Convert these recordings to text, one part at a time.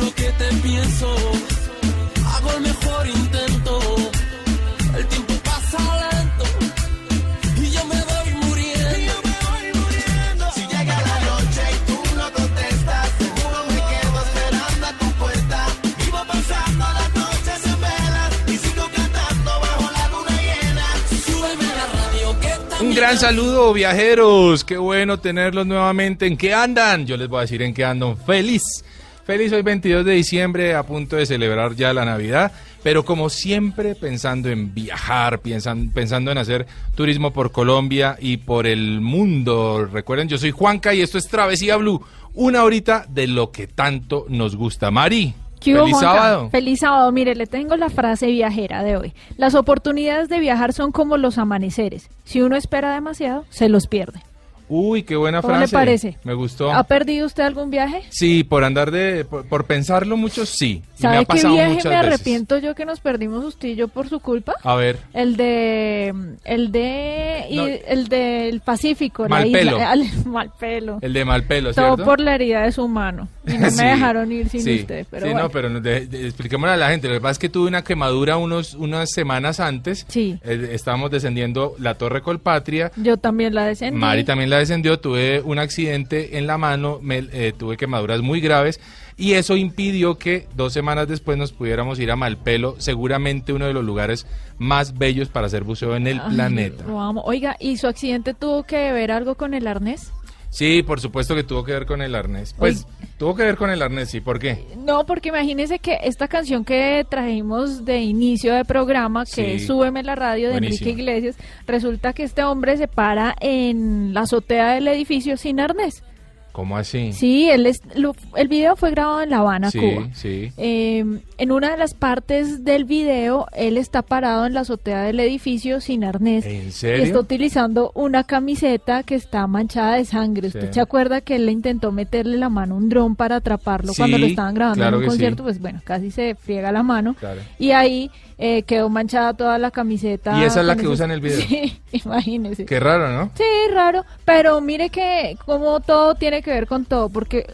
Juro que te pienso, hago el mejor intento. El tiempo pasa lento y yo me voy muriendo. Si llega la noche y tú no contestas, seguro me quedo esperando a tu puerta. Vivo pasando las noches en velas y sigo cantando bajo la luna llena. Súbeme la radio que está Un gran saludo, viajeros. Qué bueno tenerlos nuevamente. ¿En qué andan? Yo les voy a decir en qué ando. Feliz. Feliz hoy 22 de diciembre, a punto de celebrar ya la Navidad, pero como siempre pensando en viajar, piensan- pensando en hacer turismo por Colombia y por el mundo. Recuerden, yo soy Juanca y esto es Travesía Blue, una horita de lo que tanto nos gusta. Mari, ¿Qué hubo, feliz Juanca? sábado. Feliz sábado. Mire, le tengo la frase viajera de hoy. Las oportunidades de viajar son como los amaneceres. Si uno espera demasiado, se los pierde. Uy, qué buena ¿Cómo le frase. parece? Me gustó. ¿Ha perdido usted algún viaje? Sí, por andar de, por, por pensarlo mucho, sí. Y me ¿Sabe ha qué viaje muchas me veces. arrepiento yo que nos perdimos usted y yo por su culpa? A ver. El de el de y No. el del Pacífico, la Malpelo. isla al- Malpelo. El de mal pelo, Todo ¿cierto? por la herida de su mano. Y no Sí, me dejaron ir sin sí, usted, pero sí, bueno. no, pero de- expliquémosle a la gente. Lo que pasa es que tuve una quemadura unos, unas semanas antes. Sí. Eh, estábamos descendiendo la Torre Colpatria. Yo también la descendí. Mari también la descendió. Tuve un accidente en la mano. me- eh, tuve quemaduras muy graves. Y eso impidió que dos semanas después nos pudiéramos ir a Malpelo. Seguramente uno de los lugares más bellos para hacer buceo en el Ay, planeta. amo. Oiga, ¿y su accidente tuvo que ver algo con el arnés? Sí, por supuesto que tuvo que ver con el arnés. Pues tuvo que ver con el arnés, sí. ¿Por qué? No, porque imagínese que esta canción que trajimos de inicio de programa, que Sí. es Súbeme la radio de. Enrique Iglesias, resulta que este hombre se para en la azotea del edificio sin arnés. ¿Cómo así? Sí, él es, lo- el video fue grabado en La Habana, sí, Cuba. sí. Eh, en una de las partes del video, él está parado en la azotea del edificio sin arnés. ¿En Y está serio? utilizando una camiseta que está manchada de sangre. ¿Usted Sí. se acuerda que él le intentó meterle la mano a un dron para atraparlo Sí, cuando lo estaban grabando claro en un concierto? Pues bueno, casi se friega la mano. Claro. Y ahí eh, quedó manchada toda la camiseta. ¿Y esa es la que esos- usa en el video? Sí, imagínese. Qué raro, ¿no? Sí, raro, pero mire que como todo tiene que ver con todo, porque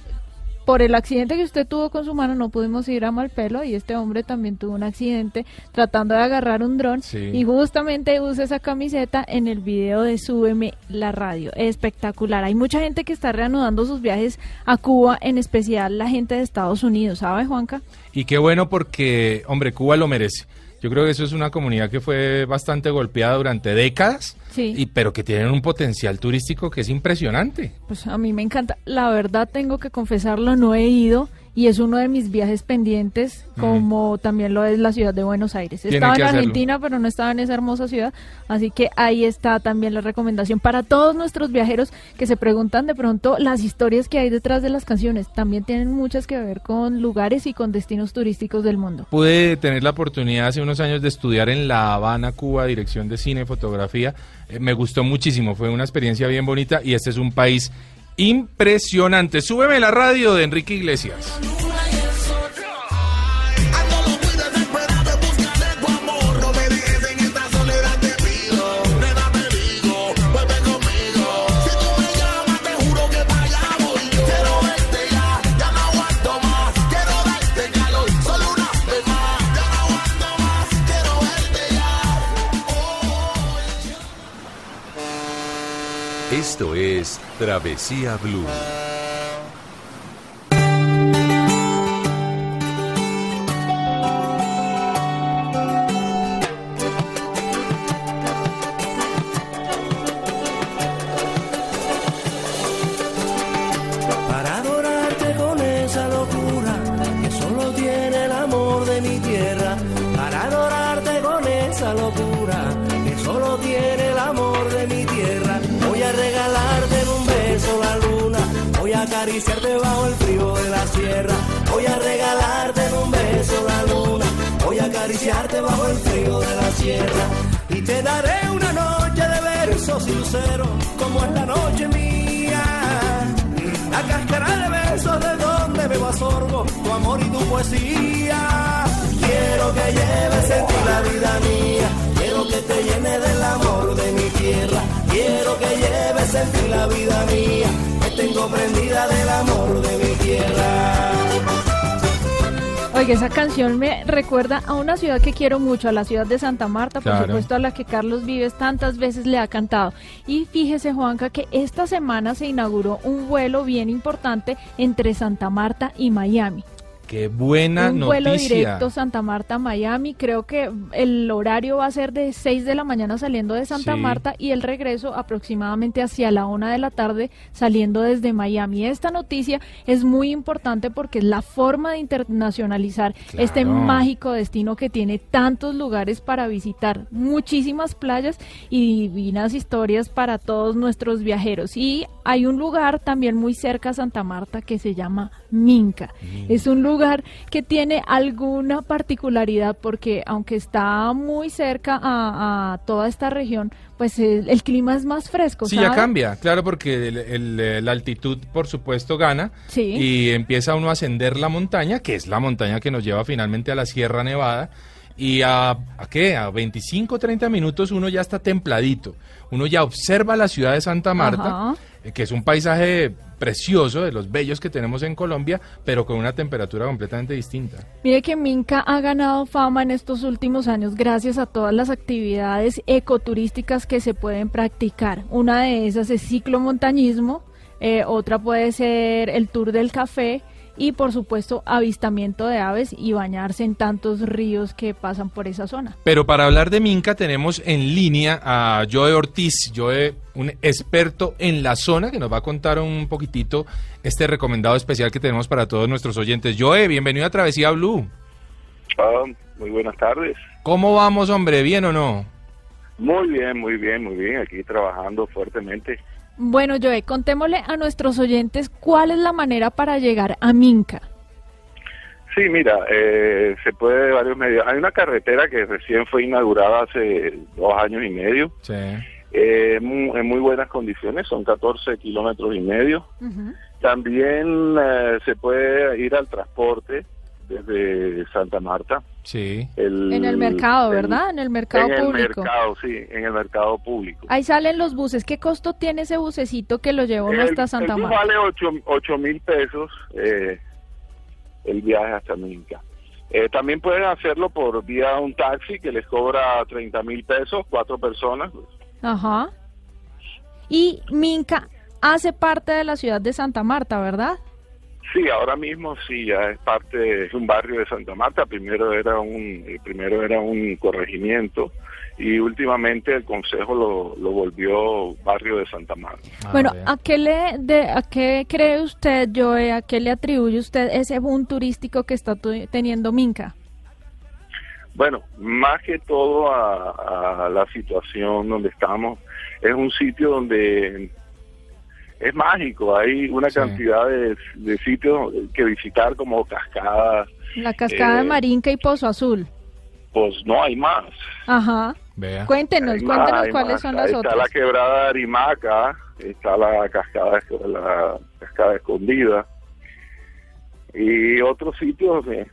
por el accidente que usted tuvo con su mano no pudimos ir a Malpelo y este hombre también tuvo un accidente tratando de agarrar un dron Sí. y justamente usa esa camiseta en el video de Súbeme la radio. Espectacular. Hay mucha gente que está reanudando sus viajes a Cuba, en especial la gente de Estados Unidos, ¿sabe, Juanca? Y qué bueno porque, hombre, Cuba lo merece. Yo creo que eso es una comunidad que fue bastante golpeada durante décadas, Sí. y, pero que tienen un potencial turístico que es impresionante. Pues a mí me encanta. La verdad tengo que confesarlo, no he ido y es uno de mis viajes pendientes, como también lo es la ciudad de Buenos Aires. Tiene Estaba en hacerlo. Argentina, pero no estaba en esa hermosa ciudad, así que ahí está también la recomendación para todos nuestros viajeros que se preguntan de pronto las historias que hay detrás de las canciones. También tienen muchas que ver con lugares y con destinos turísticos del mundo. Pude tener la oportunidad hace unos años de estudiar en La Habana, Cuba, dirección de cine fotografía. Eh, me gustó muchísimo, fue una experiencia bien bonita y este es un país impresionante. Súbeme la radio de Enrique Iglesias. Esto es Travesía Blue. Acariciarte bajo el frío de la sierra, voy a regalarte en un beso la luna, voy a acariciarte bajo el frío de la sierra y te daré una noche de versos y como es la noche mía. La cáscara de besos de donde bebo a sorbo tu amor y tu poesía. Quiero que lleves en ti la vida mía. Quiero que te llene del amor de mi tierra. Quiero que lleves en ti la vida mía. Tengo prendida del amor de mi tierra. Oiga, esa canción me recuerda a una ciudad que quiero mucho, a la ciudad de Santa Marta, por Claro. supuesto a la que Carlos Vives tantas veces le ha cantado. Y fíjese, Juanca, que esta semana se inauguró un vuelo bien importante entre Santa Marta y Miami. Qué buena un vuelo noticia. directo Santa Marta Miami. Creo que el horario va a ser de 6 de la mañana saliendo de Santa Sí. Marta y el regreso aproximadamente hacia la una de la tarde saliendo desde Miami. Esta noticia es muy importante porque es la forma de internacionalizar este mágico destino que tiene tantos lugares para visitar, muchísimas playas y divinas historias para todos nuestros viajeros. Y hay un lugar también muy cerca a Santa Marta que se llama Minca. Es un lugar que tiene alguna particularidad porque aunque está muy cerca a, a toda esta región, pues el, el clima es más fresco. Sí, ya cambia, claro, porque el- el, eh, la altitud, por supuesto, gana Sí. y empieza uno a ascender la montaña, que es la montaña que nos lleva finalmente a la Sierra Nevada. Y a, ¿a qué? A 25, 30 minutos uno ya está templadito. Uno ya observa la ciudad de Santa Marta, Ajá. eh, que es un paisaje precioso, de los bellos que tenemos en Colombia, pero con una temperatura completamente distinta. Mire que Minca ha ganado fama en estos últimos años gracias a todas las actividades ecoturísticas que se pueden practicar. Una de esas es ciclomontañismo, eh, otra puede ser el tour del café y por supuesto avistamiento de aves y bañarse en tantos ríos que pasan por esa zona. Pero para hablar de Minca tenemos en línea a Joe Ortiz, Joe, un experto en la zona que nos va a contar un poquitito este recomendado especial que tenemos para todos nuestros oyentes. Joe, bienvenido a Travesía Blue. Ah, muy buenas tardes. ¿Cómo vamos, hombre? ¿Bien o no? Muy bien, muy bien, muy bien. Aquí trabajando fuertemente. Bueno, Joe, contémosle a nuestros oyentes cuál es la manera para llegar a Minca. Sí, mira, eh, se puede de varios medios. Hay una carretera que recién fue inaugurada hace dos años y medio. Sí. eh, en muy buenas condiciones, son 14 kilómetros y medio. También eh, se puede ir al transporte desde Santa Marta. Sí. El- En el mercado, ¿verdad? En el mercado en el público. mercado, sí, en el mercado público. Ahí salen los buses. ¿Qué costo tiene ese bucecito que lo lleva uno El- hasta Santa el bus Marta? vale 8 mil pesos eh, el viaje hasta Minca. Eh, también pueden hacerlo por vía un taxi que les cobra 30 mil pesos, cuatro personas. Ajá. Y Minca hace parte de la ciudad de Santa Marta, ¿verdad? Sí, ahora mismo sí, ya es parte, es un barrio de Santa Marta. Primero era un, eh, primero era un corregimiento y últimamente el Consejo lo, lo volvió barrio de Santa Marta. Ah, bueno. ¿a qué, le, de, ¿a qué cree usted, Joe, a qué le atribuye usted ese boom turístico que está tu- teniendo Minca? Bueno, más que todo a, a la situación donde estamos, es un sitio donde es mágico, hay una Sí. cantidad de, de sitios que visitar como cascadas, La cascada Eh, de Marinca y Pozo Azul. pues no hay más. Ajá. Vea. Cuéntenos, Hay cuéntenos cuáles más. son las está otras. la quebrada de Arimaca, está la cascada, la cascada escondida y otros sitios eh,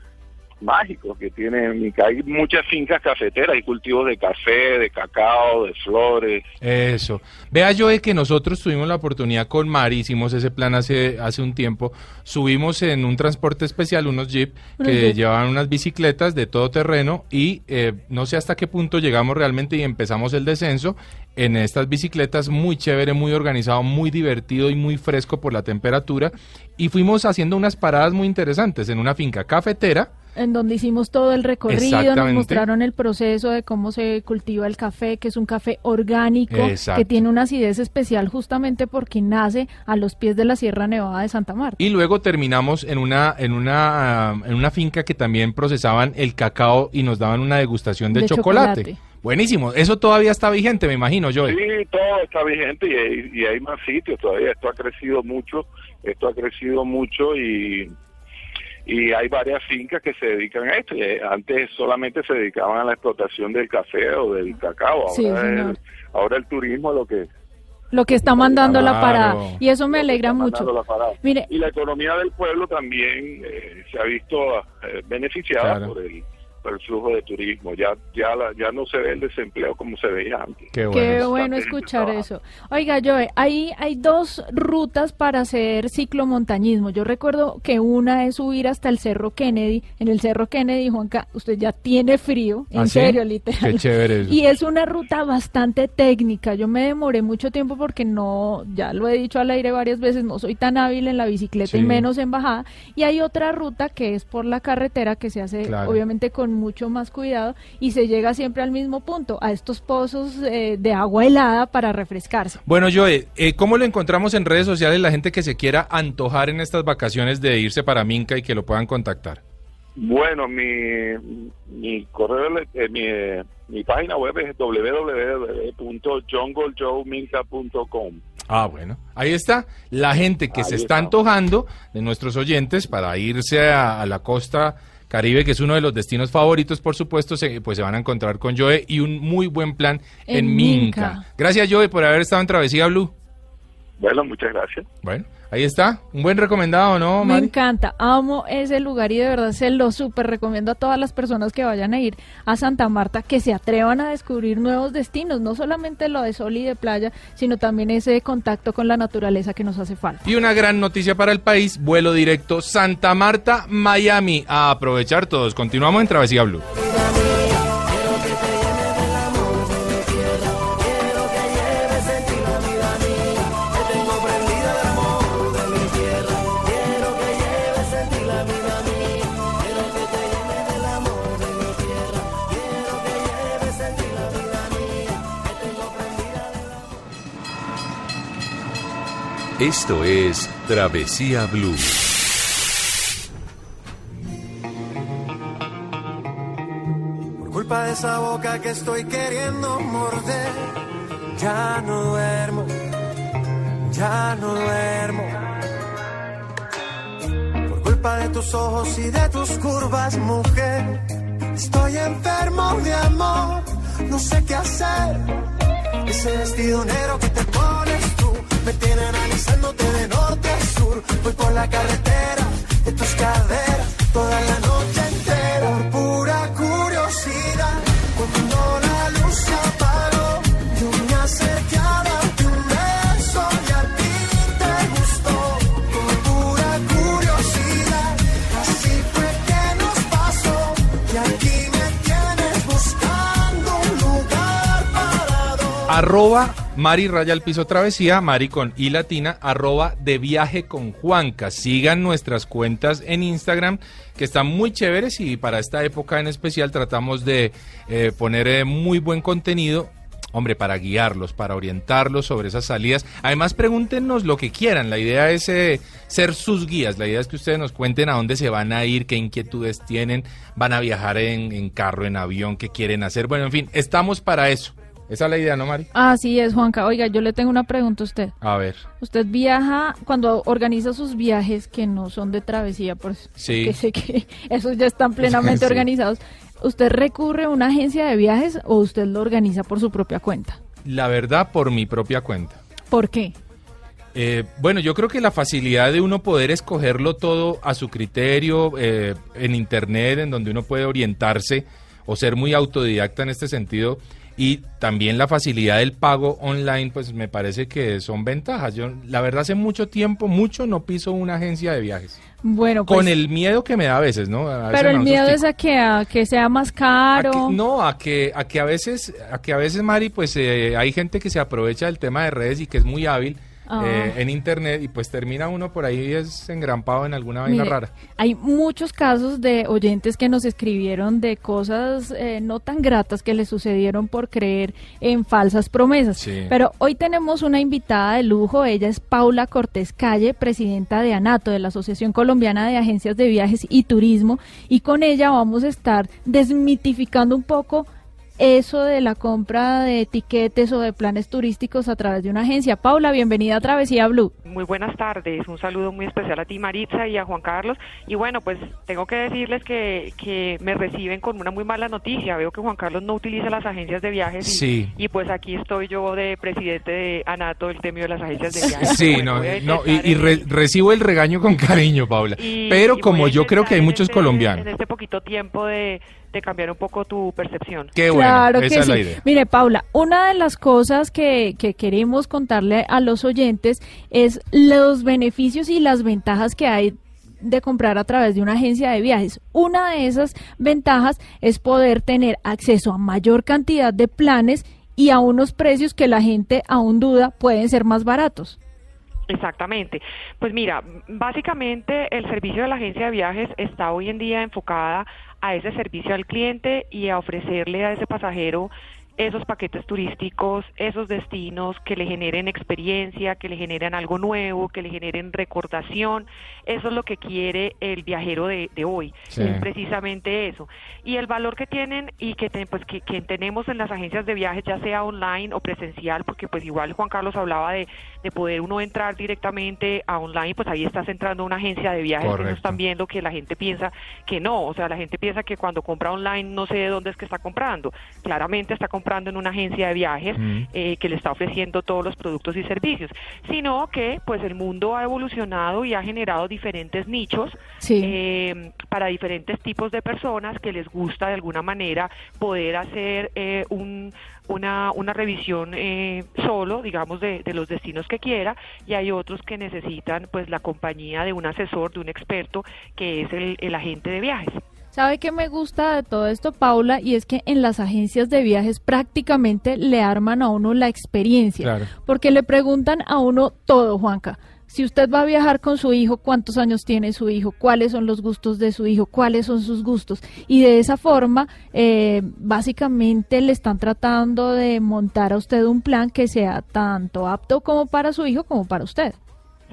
mágicos que tienen Mica. Hay muchas fincas cafeteras, hay cultivos de café, de cacao, de flores. Eso. Vea yo que nosotros tuvimos la oportunidad con Mari, hicimos ese plan hace, hace un tiempo, subimos en un transporte especial unos jeep que jeep. llevaban unas bicicletas de todo terreno y eh, no sé hasta qué punto llegamos realmente y empezamos el descenso en estas bicicletas muy chévere, muy organizado, muy divertido y muy fresco por la temperatura y fuimos haciendo unas paradas muy interesantes en una finca cafetera. En donde hicimos todo el recorrido, nos mostraron el proceso de cómo se cultiva el café, que es un café orgánico, Exacto. que tiene una acidez especial justamente porque nace a los pies de la Sierra Nevada de Santa Marta. Y luego terminamos en una, en una, en una finca que también procesaban el cacao y nos daban una degustación de, De chocolate. chocolate. Buenísimo. Eso todavía está vigente, me imagino, yo. Sí, todo está vigente y hay, y hay más sitios todavía. Esto ha crecido mucho, esto ha crecido mucho y, y hay varias fincas que se dedican a esto. Eh, antes solamente se dedicaban a la explotación del café o del cacao. Ahora, Sí, el, ahora el turismo es lo que Lo que está mandando la Claro. parada. Y eso me alegra mucho. Mire, Y la economía del pueblo también eh, se ha visto eh, beneficiada Claro. por el el flujo de turismo. Ya ya la- ya no se ve el desempleo como se veía antes. Qué bueno. Qué escuchar eso. Oiga, Joe, ahí hay dos rutas para hacer ciclomontañismo. Yo recuerdo que una es subir hasta el Cerro Kennedy. En el Cerro Kennedy, Juanca, usted ya tiene frío, en ¿Ah, sí? serio, literal. Qué chévere eso. Y es una ruta bastante técnica. Yo me demoré mucho tiempo porque no, ya lo he dicho al aire varias veces, no soy tan hábil en la bicicleta y menos en bajada. Y hay otra ruta que es por la carretera que se hace Claro. obviamente con mucho más cuidado y se llega siempre al mismo punto, a estos pozos eh, de agua helada para refrescarse. Bueno, Joe, eh, ¿cómo lo encontramos en redes sociales la gente que se quiera antojar en estas vacaciones de irse para Minca y que lo puedan contactar? Bueno, mi, mi correo, eh, mi, eh, mi página web es www.junglejoeminca.com. Ah, bueno. Ahí está la gente que Ahí se está está. antojando de nuestros oyentes para irse a, a la costa Caribe, que es uno de los destinos favoritos, por supuesto, se, pues se van a encontrar con Joe y un muy buen plan en, En Minca. Minca. Gracias, Joe, por haber estado en Travesía Blue. Bueno, muchas gracias. Bueno, ahí está. Un buen recomendado, ¿no, Me Mari? encanta, amo ese lugar y de verdad se lo súper recomiendo a todas las personas que vayan a ir a Santa Marta, que se atrevan a descubrir nuevos destinos, no solamente lo de sol y de playa, sino también ese contacto con la naturaleza que nos hace falta. Y una gran noticia para el país, vuelo directo Santa Marta, Miami. A aprovechar todos. Continuamos en Travesía Blue. Esto es Travesía Blue. Por culpa de esa boca que estoy queriendo morder, ya no duermo, ya no duermo. Por culpa de tus ojos y de tus curvas, mujer, estoy enfermo de amor, no sé qué hacer. Ese vestido negro que te pones tú me tiene analizándote de norte a sur. Voy por la carretera de tus caderas toda la noche Arroba Mari Raya al Piso Travesía, Mari con I latina, arroba de viaje con Juanca. Sigan nuestras cuentas en Instagram, que están muy chéveres y para esta época en especial tratamos de eh, poner eh, muy buen contenido. Hombre, para guiarlos, para orientarlos sobre esas salidas. Además, pregúntenos lo que quieran. La idea es eh, ser sus guías. La idea es que ustedes nos cuenten a dónde se van a ir, qué inquietudes tienen, van a viajar en, en carro, en avión, qué quieren hacer. Bueno, en fin, estamos para eso. Esa es la idea, ¿no, Mari? Así es, Juanca. Oiga, yo le tengo una pregunta a usted. A ver. Usted viaja cuando organiza sus viajes que no son de travesía, por Sí. que sé que esos ya están plenamente Sí. organizados. ¿Usted recurre a una agencia de viajes o usted lo organiza por su propia cuenta? La verdad, por mi propia cuenta. ¿Por qué? Eh, bueno, yo creo que la facilidad de uno poder escogerlo todo a su criterio eh, en Internet, en donde uno puede orientarse o ser muy autodidacta en este sentido, y también la facilidad del pago online, pues me parece que son ventajas. Yo, la verdad, hace mucho tiempo, mucho no piso una agencia de viajes. Bueno, pues, Con el miedo que me da a veces, ¿no? A veces pero el miedo es a que, a que sea más A caro. que- no, a que, a que a veces, a que a veces, Mari, pues eh, hay gente que se aprovecha del tema de redes y que es muy hábil Ah. eh, en internet y pues termina uno por ahí es engrampado en alguna vaina Mire, rara. Hay muchos casos de oyentes que nos escribieron de cosas eh, no tan gratas que les sucedieron por creer en falsas promesas. Sí. Pero hoy tenemos una invitada de lujo. Ella es Paula Cortés Calle, presidenta de ANATO, de la Asociación Colombiana de Agencias de Viajes y Turismo. Y con ella vamos a estar desmitificando un poco eso de la compra de etiquetes o de planes turísticos a través de una agencia. Paula, bienvenida a Travesía Blue. Muy buenas tardes, un saludo muy especial a ti Maritza y a Juan Carlos. Y bueno, pues tengo que decirles que, que me reciben con una muy mala noticia. Veo que Juan Carlos no utiliza las agencias de viajes y, Sí. y pues aquí estoy yo de presidente de ANATO, el temio de las agencias de viajes. Sí, Bueno, no, no, y, y en- re- recibo el regaño con cariño, Paula. y- Pero y como yo creo que hay muchos este- colombianos. En este poquito tiempo de, de cambiar un poco tu percepción. Qué bueno, Claro esa que es sí. la idea. Mire, Paula, una de las cosas que, que queremos contarle a los oyentes es los beneficios y las ventajas que hay de comprar a través de una agencia de viajes. Una de esas ventajas es poder tener acceso a mayor cantidad de planes y a unos precios que la gente aún duda pueden ser más baratos. Exactamente. Pues mira, básicamente el servicio de la agencia de viajes está hoy en día enfocada a ese servicio al cliente y a ofrecerle a ese pasajero esos paquetes turísticos, esos destinos que le generen experiencia, que le generen algo nuevo, que le generen recordación. Eso es lo que quiere el viajero de, de hoy, Sí. es precisamente eso. Y el valor que tienen y que, te- pues, que, que tenemos en las agencias de viajes, ya sea online o presencial, porque pues igual Juan Carlos hablaba de, de poder uno entrar directamente a online, pues ahí estás entrando a una agencia de viajes, que no están viendo que la gente piensa que no, o sea, la gente piensa que cuando compra online no sé de dónde es que está comprando. Claramente está comprando en una agencia de viajes Mm. eh, que le está ofreciendo todos los productos y servicios, sino que pues el mundo ha evolucionado y ha generado diferentes nichos Sí. eh, para diferentes tipos de personas que les gusta de alguna manera poder hacer eh, un, una, una revisión eh, solo, digamos, de, de los destinos que quiera, y hay otros que necesitan pues la compañía de un asesor, de un experto, que es el, el agente de viajes. ¿Sabe qué me gusta de todo esto, Paula? Y es que en las agencias de viajes prácticamente le arman a uno la experiencia. Claro. Porque le preguntan a uno todo, Juanca. Si usted va a viajar con su hijo, ¿cuántos años tiene su hijo? ¿Cuáles son los gustos de su hijo? ¿Cuáles son sus gustos? Y de esa forma, eh, básicamente le están tratando de montar a usted un plan que sea tanto apto como para su hijo como para usted.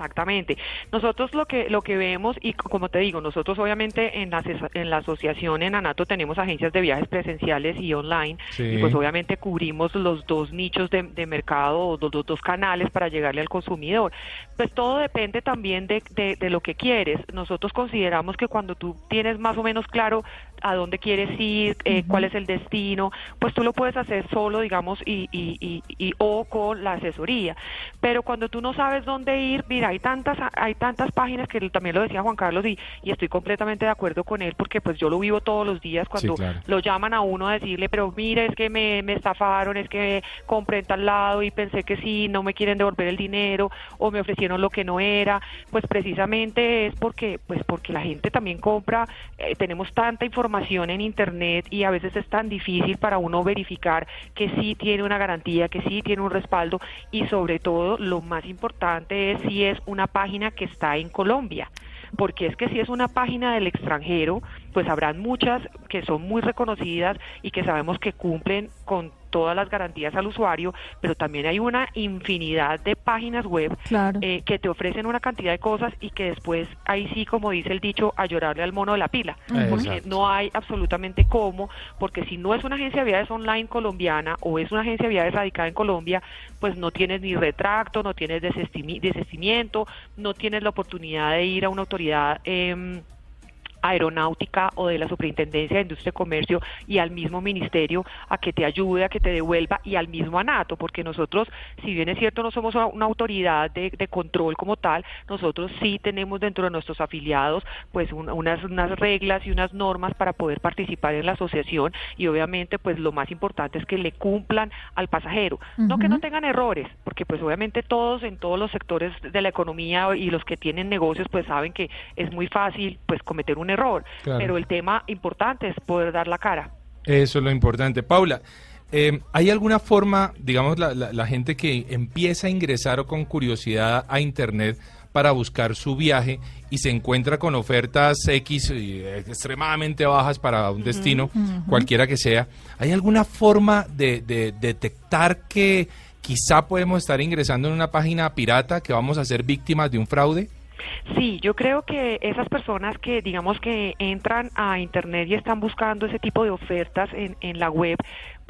Exactamente. Nosotros lo que lo que vemos y como te digo, nosotros obviamente en la en la asociación en Anato tenemos agencias de viajes presenciales y online Sí. y pues obviamente cubrimos los dos nichos de, de mercado o los, dos- dos canales para llegarle al consumidor. Pues todo depende también de, de, de lo que quieres. Nosotros consideramos que cuando tú tienes más o menos claro a dónde quieres ir, eh, cuál es el destino, pues tú lo puedes hacer solo, digamos, y, y, y, y- o con la asesoría. Pero cuando tú no sabes dónde ir, mira, hay tantas, hay tantas páginas que también lo decía Juan Carlos y, y estoy completamente de acuerdo con él porque pues yo lo vivo todos los días cuando claro. lo llaman a uno a decirle, pero mire, es que me, me estafaron, es que compré en tal lado y pensé que sí, no me quieren devolver el dinero o me ofrecieron lo que no era, pues precisamente es porque, pues porque la gente también compra, eh, tenemos tanta información en internet y a veces es tan difícil para uno verificar que sí tiene una garantía, que sí tiene un respaldo y sobre todo lo más importante es si es una página que está en Colombia porque es que si es una página del extranjero, pues habrán muchas que son muy reconocidas y que sabemos que cumplen con todas las garantías al usuario, pero también hay una infinidad de páginas web Claro. eh, que te ofrecen una cantidad de cosas y que después, ahí sí, como dice el dicho, a llorarle al mono de la pila, porque no hay absolutamente cómo, porque si no es una agencia de viajes online colombiana o es una agencia de viajes radicada en Colombia, pues no tienes ni retracto, no tienes desestimi- desestimiento, no tienes la oportunidad de ir a una autoridad. em, aeronáutica o de la Superintendencia de Industria y Comercio y al mismo ministerio a que te ayude, a que te devuelva y al mismo ANATO, porque nosotros, si bien es cierto, no somos una- autoridad de, de control como tal, nosotros sí tenemos dentro de nuestros afiliados pues un- unas, unas reglas y unas normas para poder participar en la asociación y obviamente pues lo más importante es que le cumplan al pasajero, no que no tengan errores, porque pues obviamente todos en todos los sectores de la economía y los que tienen negocios pues saben que es muy fácil pues cometer un error, Claro. pero el tema importante es poder dar la cara. Eso es lo importante. Paula, eh, ¿hay alguna forma, digamos, la, la- la gente que empieza a ingresar o con curiosidad a Internet para buscar su viaje y se encuentra con ofertas X eh, extremadamente bajas para un destino, cualquiera que sea, ¿hay alguna forma de, de detectar que quizá podemos estar ingresando en una página pirata, que vamos a ser víctimas de un fraude? Sí, yo creo que esas personas que digamos que entran a internet y están buscando ese tipo de ofertas en, en la web,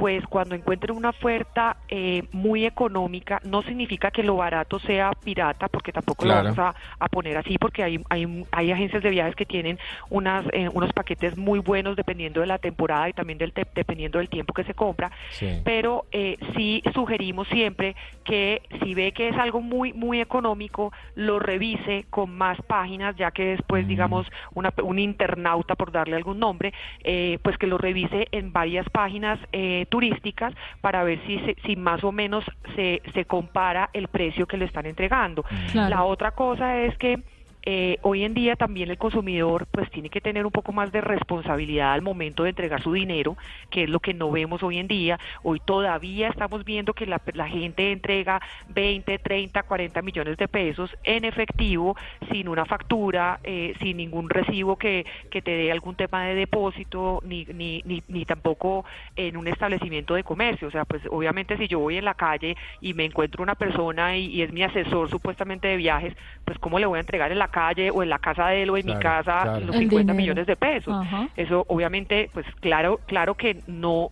pues cuando encuentren una oferta eh, muy económica, no significa que lo barato sea pirata, porque tampoco Claro. lo vamos a, a poner así, porque hay, hay, hay agencias de viajes que tienen unas, eh, unos paquetes muy buenos dependiendo de la temporada y también del te- dependiendo del tiempo que se compra, Sí. pero eh, sí sugerimos siempre que si ve que es algo muy muy económico lo revise con más páginas ya que después digamos una, un internauta por darle algún nombre eh, pues que lo revise en varias páginas eh, turísticas para ver si se- si más o menos se, se compara el precio que le están entregando Claro. la otra cosa es que eh, hoy en día también el consumidor pues tiene que tener un poco más de responsabilidad al momento de entregar su dinero, que es lo que no vemos hoy en día. Hoy todavía estamos viendo que la, gente entrega 20, 30, 40 millones de pesos en efectivo, sin una factura, eh, sin ningún recibo que, que te dé algún tema de depósito, ni, ni, ni, ni tampoco en un establecimiento de comercio. O sea, pues obviamente si yo voy en la calle y me encuentro una persona y, y es mi asesor supuestamente de viajes, pues cómo le voy a entregar en la calle o en la casa de él o en mi casa claro. los El 50 dinero. millones de pesos. Ajá. Eso obviamente, pues claro, claro que no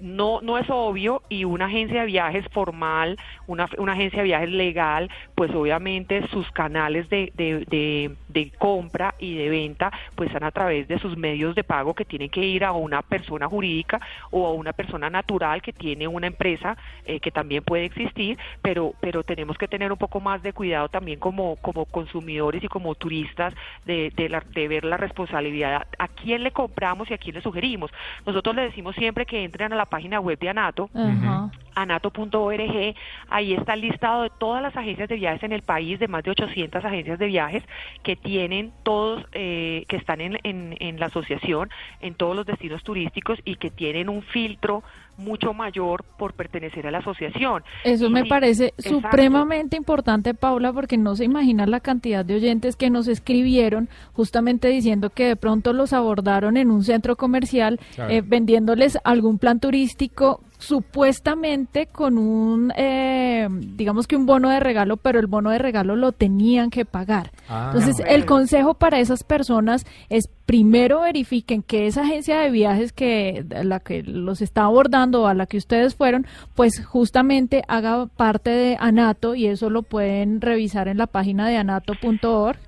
no no es obvio y una agencia de viajes formal, una, una agencia de viajes legal, pues obviamente sus canales de, de, de, compra y de venta pues están a través de sus medios de pago que tienen que ir a una persona jurídica o a una persona natural que tiene una empresa eh, que también puede existir, pero pero tenemos que tener un poco más de cuidado también como como consumidores y como turistas de, de, de ver la responsabilidad a quién le compramos y a quién le sugerimos. Nosotros le decimos siempre que entren a la página web de Anato, Ajá. anato.org, ahí está el listado de todas las agencias de viajes en el país, de más de 800 agencias de viajes que tienen todos, eh, que están en, en, en la asociación, en todos los destinos turísticos y que tienen un filtro mucho mayor por pertenecer a la asociación. Eso me Sí, parece exacto. supremamente importante, Paula, porque no se imagina la cantidad de oyentes que nos escribieron justamente diciendo que de pronto los abordaron en un centro comercial Claro. eh, vendiéndoles algún plan turístico supuestamente con un, eh, digamos que un bono de regalo, pero el bono de regalo lo tenían que pagar. Ah, Entonces, bueno. el consejo para esas personas es primero verifiquen que esa agencia de viajes que la que los está abordando o a la que ustedes fueron, pues justamente haga parte de Anato y eso lo pueden revisar en la página de anato.org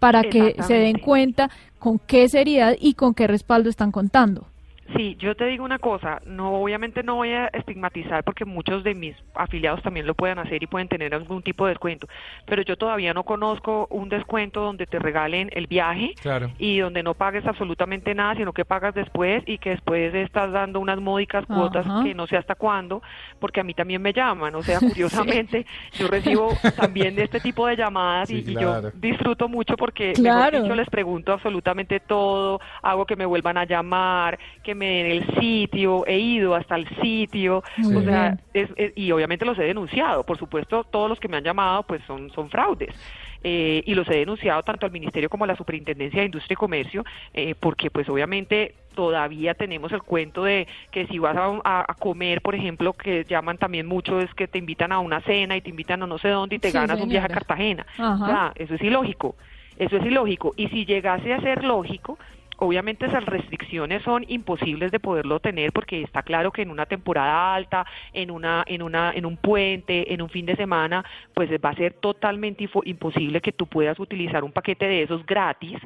para que se den cuenta con qué seriedad y con qué respaldo están contando. Sí, yo te digo una cosa, no obviamente no voy a estigmatizar porque muchos de mis afiliados también lo pueden hacer y pueden tener algún tipo de descuento, pero yo todavía no conozco un descuento donde te regalen el viaje Claro. y donde no pagues absolutamente nada, sino que pagas después y que después estás dando unas módicas cuotas Ajá. que no sé hasta cuándo, porque a mí también me llaman, o sea, curiosamente yo recibo también de este tipo de llamadas y, Sí, y claro. yo disfruto mucho porque Claro. mejor dicho, les pregunto absolutamente todo, hago que me vuelvan a llamar, que me den el sitio, he ido hasta el sitio, Muy o sea, es- es- y obviamente los he denunciado, por supuesto, todos los que me han llamado pues son, son fraudes. Eh, y los he denunciado tanto al Ministerio como a la Superintendencia de Industria y Comercio, eh, porque pues obviamente todavía tenemos el cuento de que si vas a, comer, por ejemplo, que llaman también mucho, es que te invitan a una cena y te invitan a no sé dónde y te Sí, ganas un viaje a. Cartagena. Ajá. O sea, eso es ilógico. Eso es ilógico. Y si llegase a ser lógico, obviamente esas restricciones son imposibles de poderlo tener porque está claro que en una temporada alta, en una, en una, en un puente, en un fin de semana, pues va a ser totalmente imposible que tú puedas utilizar un paquete de esos gratis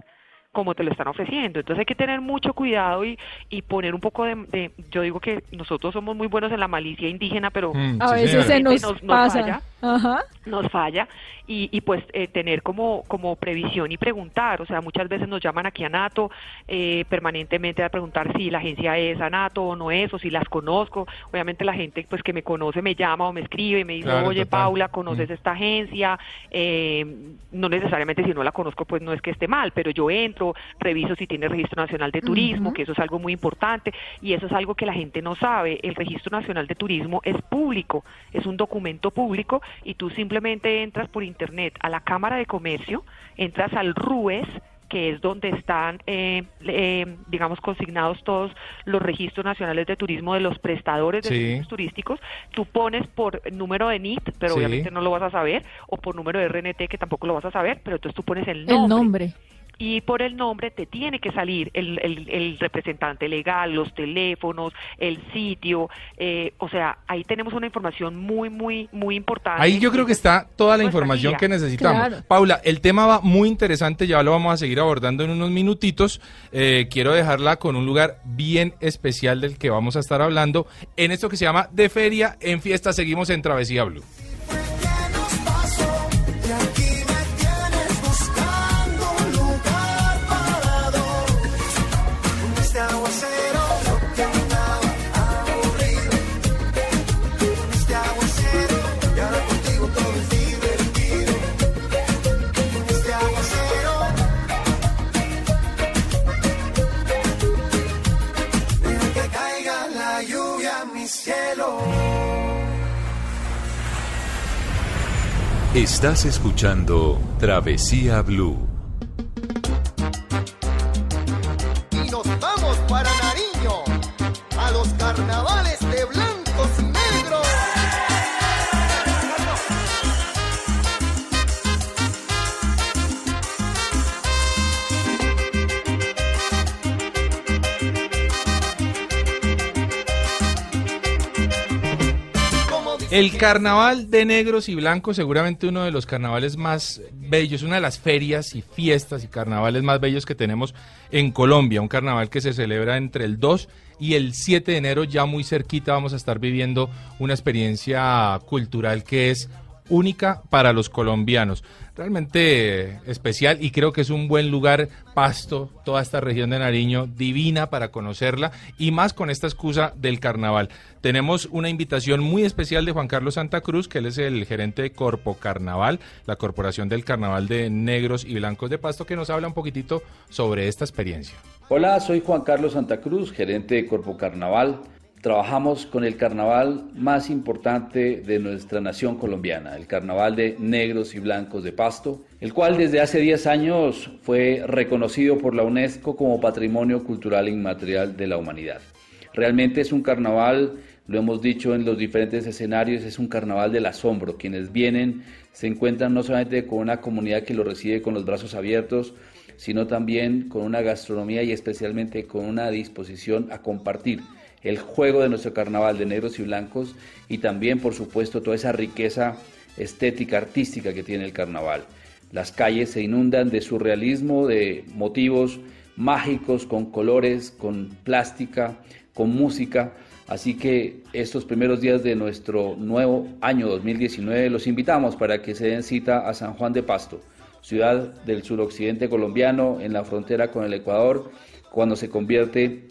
como te lo están ofreciendo. Entonces hay que tener mucho cuidado y, y poner un poco de, de- yo digo que nosotros somos muy buenos en la malicia indígena, pero Mm, A sí, veces se nos, Nos- nos pasa. falla. Ajá. nos falla y, y pues eh, tener como, como previsión y preguntar, o sea, muchas veces nos llaman aquí a NATO eh, permanentemente a preguntar si la agencia es a NATO o no es, o si las conozco, obviamente la gente pues que me conoce me llama o me escribe y me dice, Claro, oye total. Paula, ¿conoces Mm. esta agencia? Eh, no necesariamente si no la conozco pues no es que esté mal, pero yo entro, reviso si tiene registro nacional de turismo, que eso es algo muy importante y eso es algo que la gente no sabe, el registro nacional de turismo es público, es un documento público y tú simplemente entras por internet a la Cámara de Comercio, entras al RUES, que es donde están, eh, eh, digamos, consignados todos los registros nacionales de turismo de los prestadores de Sí. servicios turísticos. Tú pones por número de NIT, pero Sí. obviamente no lo vas a saber, o por número de RNT, que tampoco lo vas a saber, pero entonces tú pones el El nombre nombre. Y por el nombre te tiene que salir el, el- el representante legal, los teléfonos, el sitio, eh, o sea, ahí tenemos una información muy, muy, muy importante. Ahí yo creo que está toda la información guía. que necesitamos. Claro. Paula, el tema va muy interesante, ya lo vamos a seguir abordando en unos minutitos. Eh, quiero dejarla con un lugar bien especial del que vamos a estar hablando en esto que se llama De Feria en Fiesta. Seguimos en Travesía Blue. Estás escuchando Travesía Blue. y nos vamos para Nariño a los carnavales El carnaval de negros y blancos, seguramente uno de los carnavales más bellos, una de las ferias y fiestas y carnavales más bellos que tenemos en Colombia. Un carnaval que se celebra entre el 2 y el 7 de enero, ya muy cerquita vamos a estar viviendo una experiencia cultural que es única para los colombianos. Realmente eh, especial y creo que es un buen lugar, Pasto, toda esta región de Nariño, divina para conocerla y más con esta excusa del carnaval. Tenemos una invitación muy especial de Juan Carlos Santa Cruz, que él es el gerente de Corpo Carnaval, la Corporación del Carnaval de Negros y Blancos de Pasto, que nos habla un poquitito sobre esta experiencia. Hola, soy Juan Carlos Santa Cruz, gerente de Corpo Carnaval. Trabajamos con el carnaval más importante de nuestra nación colombiana, el carnaval de negros y blancos de Pasto, el cual desde hace 10 años fue reconocido por la UNESCO como Patrimonio Cultural Inmaterial de la Humanidad. Realmente es un carnaval, lo hemos dicho en los diferentes escenarios, es un carnaval del asombro. Quienes vienen se encuentran no solamente con una comunidad que lo recibe con los brazos abiertos, sino también con una gastronomía y especialmente con una disposición a compartir el juego de nuestro carnaval de negros y blancos y también, por supuesto, toda esa riqueza estética, artística que tiene el carnaval. Las calles se inundan de surrealismo, de motivos mágicos, con colores, con plástica, con música. Así que estos primeros días de nuestro nuevo año 2019 los invitamos para que se den cita a San Juan de Pasto, ciudad del suroccidente colombiano en la frontera con el Ecuador, cuando se convierte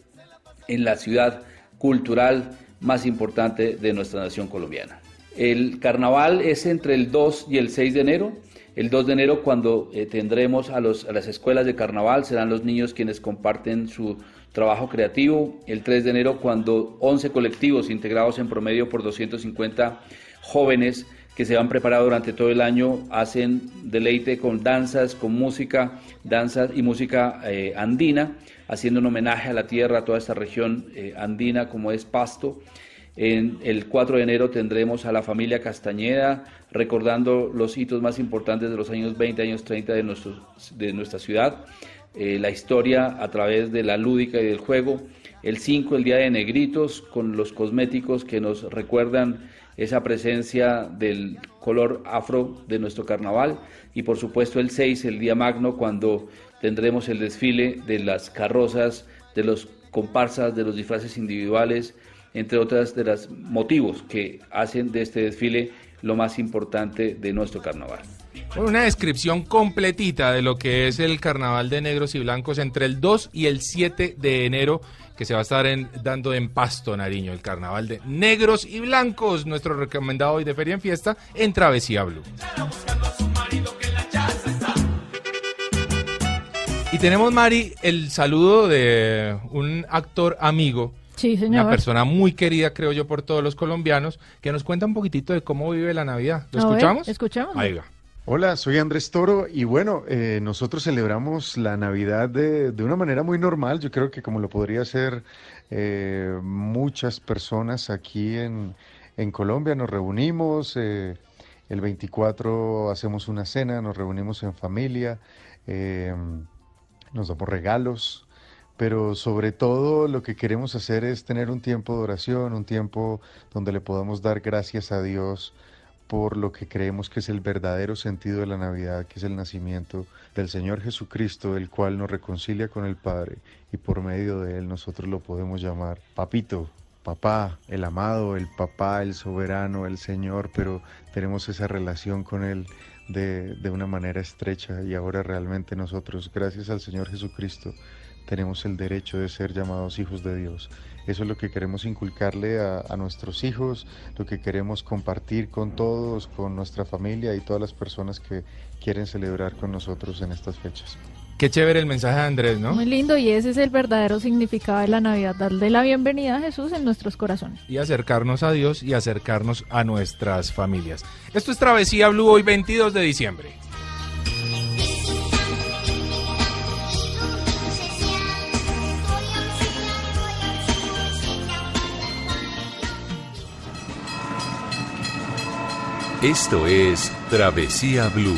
en la ciudad cultural más importante de nuestra nación colombiana. El carnaval es entre el 2 y el 6 de enero. El 2 de enero cuando eh, tendremos a, los, las escuelas de carnaval, serán los niños quienes comparten su trabajo creativo. El 3 de enero cuando 11 colectivos integrados en promedio por 250 jóvenes que se han preparado durante todo el año hacen deleite con danzas, con música, danzas y música eh, andina, haciendo un homenaje a la tierra, a toda esta región eh, andina como es Pasto. El 4 de enero tendremos a la familia Castañeda, recordando los hitos más importantes de los años 20, años 30 de, de nuestra ciudad, eh, la historia a través de la lúdica y del juego. El 5, el Día de Negritos, con los cosméticos que nos recuerdan esa presencia del color afro de nuestro carnaval. Y por supuesto el 6, el Día Magno, cuando tendremos el desfile de las carrozas, de los comparsas, de los disfraces individuales, entre otras de los motivos que hacen de este desfile lo más importante de nuestro carnaval. Una descripción completita de lo que es el carnaval de negros y blancos entre el 2 y el 7 de enero que se va a estar dando en Pasto, Nariño, el carnaval de negros y blancos, nuestro recomendado hoy de Feria en Fiesta en Travesía Blue. Y tenemos, Mari, el saludo de un actor amigo Sí, señor. Una persona muy querida, creo yo, por todos los colombianos, que nos cuenta un poquitito de cómo vive la Navidad. ¿Lo A ver, escuchamos? escuchamos. Ahí va. Hola, soy Andrés Toro y bueno, eh, nosotros celebramos la Navidad de, de una manera muy normal, yo creo que como lo podría hacer eh, muchas personas aquí en, en Colombia, nos reunimos, eh, el 24 hacemos una cena, nos reunimos en familia, eh, nos damos regalos, pero sobre todo lo que queremos hacer es tener un tiempo de oración, un tiempo donde le podamos dar gracias a Dios por lo que creemos que es el verdadero sentido de la Navidad, que es el nacimiento del Señor Jesucristo, el cual nos reconcilia con el Padre y por medio de él nosotros lo podemos llamar Papito, Papá, el amado, el Papá, el soberano, el Señor, pero tenemos esa relación con Él de, de una manera estrecha y ahora realmente nosotros, gracias al Señor Jesucristo, tenemos el derecho de ser llamados hijos de Dios. Eso es lo que queremos inculcarle a, a, nuestros hijos, lo que queremos compartir con todos, con nuestra familia y todas las personas que quieren celebrar con nosotros en estas fechas. Qué chévere el mensaje de Andrés, ¿no? Muy lindo y ese es el verdadero significado de la Navidad, darle la bienvenida a Jesús en nuestros corazones. Y acercarnos a Dios y acercarnos a nuestras familias. Esto es Travesía Blue hoy 22 de diciembre. Esto es Travesía Blue.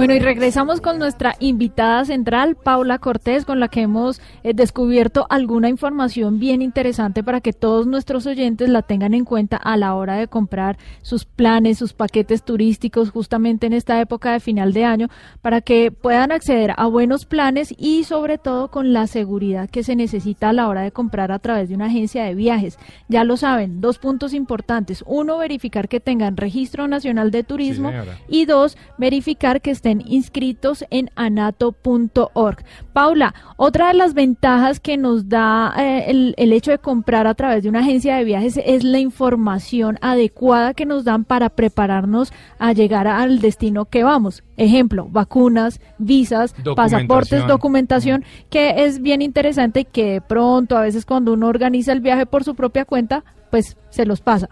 Bueno, y regresamos con nuestra invitada central, Paula Cortés, con la que hemos eh, descubierto alguna información bien interesante para que todos nuestros oyentes la tengan en cuenta a la hora de comprar sus planes, sus paquetes turísticos, justamente en esta época de final de año, para que puedan acceder a buenos planes y sobre todo con la seguridad que se necesita a la hora de comprar a través de una agencia de viajes. Ya lo saben, dos puntos importantes. Uno, verificar que tengan registro nacional de turismo y dos, verificar que estén inscritos en anato.org. Paula, otra de las ventajas que nos da eh, el, el hecho de comprar a través de una agencia de viajes es la información adecuada que nos dan para prepararnos a llegar al destino que vamos. Ejemplo, vacunas, visas, pasaportes, Documentación. documentación, que es bien interesante y que de pronto, a veces cuando uno organiza el viaje por su propia cuenta, pues se los pasa.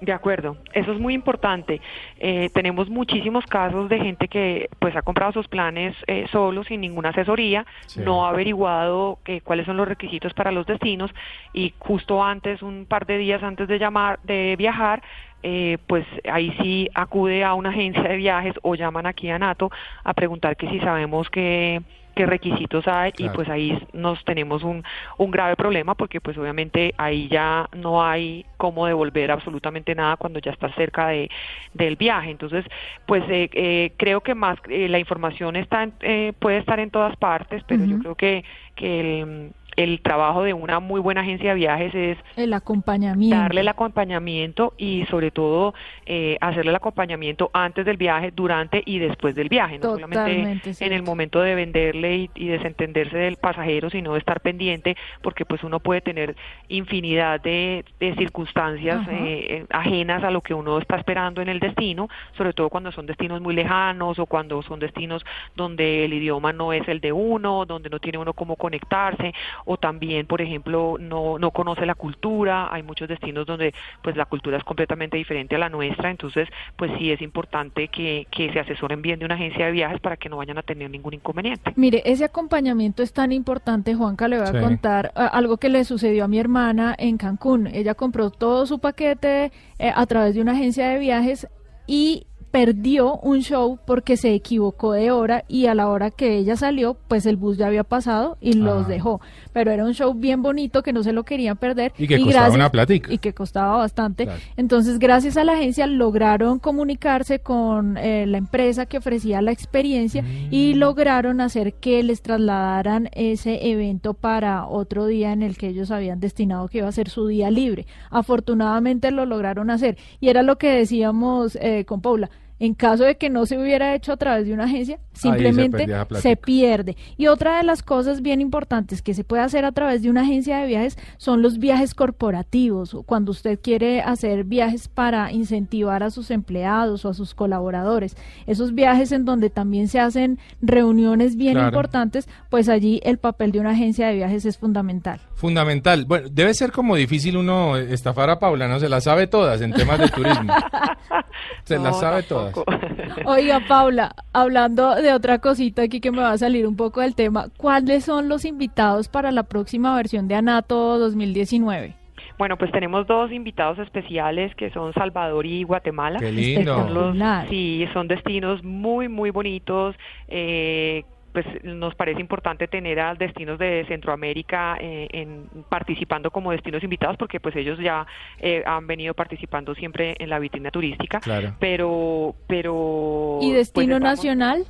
De acuerdo, eso es muy importante. Eh, tenemos muchísimos casos de gente que pues ha comprado sus planes eh, solo, sin ninguna asesoría, Sí. no ha averiguado que, cuáles son los requisitos para los destinos y justo antes, un par de días antes de llamar, de viajar, eh, pues ahí sí acude a una agencia de viajes o llaman aquí a Nato a preguntar que si sabemos que qué requisitos hay y pues ahí nos tenemos un, un grave problema porque pues obviamente ahí ya no hay cómo devolver absolutamente nada cuando ya está cerca de, del viaje. Entonces pues eh, eh, creo que más eh, la información está en- eh, puede estar en todas partes pero yo creo que, que el, el trabajo de una muy buena agencia de viajes es El acompañamiento. darle el acompañamiento y sobre todo eh, hacerle el acompañamiento antes del viaje, durante y después del viaje, no Totalmente solamente en el momento de venderle y, y desentenderse del pasajero, sino de estar pendiente porque pues uno puede tener infinidad de, de circunstancias eh, eh, ajenas a lo que uno está esperando en el destino, sobre todo cuando son destinos muy lejanos o cuando son destinos donde el idioma no es el de uno, donde no tiene uno cómo conectarse o también, por ejemplo, no, no conoce la cultura. Hay muchos destinos donde pues la cultura es completamente diferente a la nuestra, entonces pues sí es importante que, que se asesoren bien de una agencia de viajes para que no vayan a tener ningún inconveniente. Mire, ese acompañamiento es tan importante, Juanca, le voy a Sí. contar algo que le sucedió a mi hermana en Cancún. Ella compró todo su paquete eh, a través de una agencia de viajes y perdió un show porque se equivocó de hora y a la hora que ella salió, pues el bus ya había pasado y los Ah. dejó. Pero era un show bien bonito que no se lo querían perder. Y que costaba una platica. Y que costaba bastante. Claro. Entonces, gracias a la agencia lograron comunicarse con eh, la empresa que ofrecía la experiencia y lograron hacer que les trasladaran ese evento para otro día en el que ellos habían destinado que iba a ser su día libre. Afortunadamente lo lograron hacer y era lo que decíamos eh, con Paula. En caso de que no se hubiera hecho a través de una agencia, simplemente la se pierde. Y otra de las cosas bien importantes que se puede hacer a través de una agencia de viajes son los viajes corporativos. o Cuando usted quiere hacer viajes para incentivar a sus empleados o a sus colaboradores, esos viajes en donde también se hacen reuniones bien Claro. importantes, pues allí el papel de una agencia de viajes es fundamental. Fundamental. Bueno, debe ser como difícil uno estafar a Paula, ¿no? Se las sabe todas en temas de turismo. Se No, las sabe todas. Tampoco. Oiga, Paula, hablando de otra cosita aquí que me va a salir un poco del tema, ¿cuáles son los invitados para la próxima versión de Anato 2019? Bueno, pues tenemos dos invitados especiales que son Salvador y Guatemala. Qué lindo. Son los- sí, son destinos muy, muy bonitos. eh, pues nos parece importante tener a destinos de Centroamérica eh, en, participando como destinos invitados porque pues ellos ya eh, han venido participando siempre en la vitrina turística. Claro. Pero, pero. ¿Y pues, destino estamos- nacional?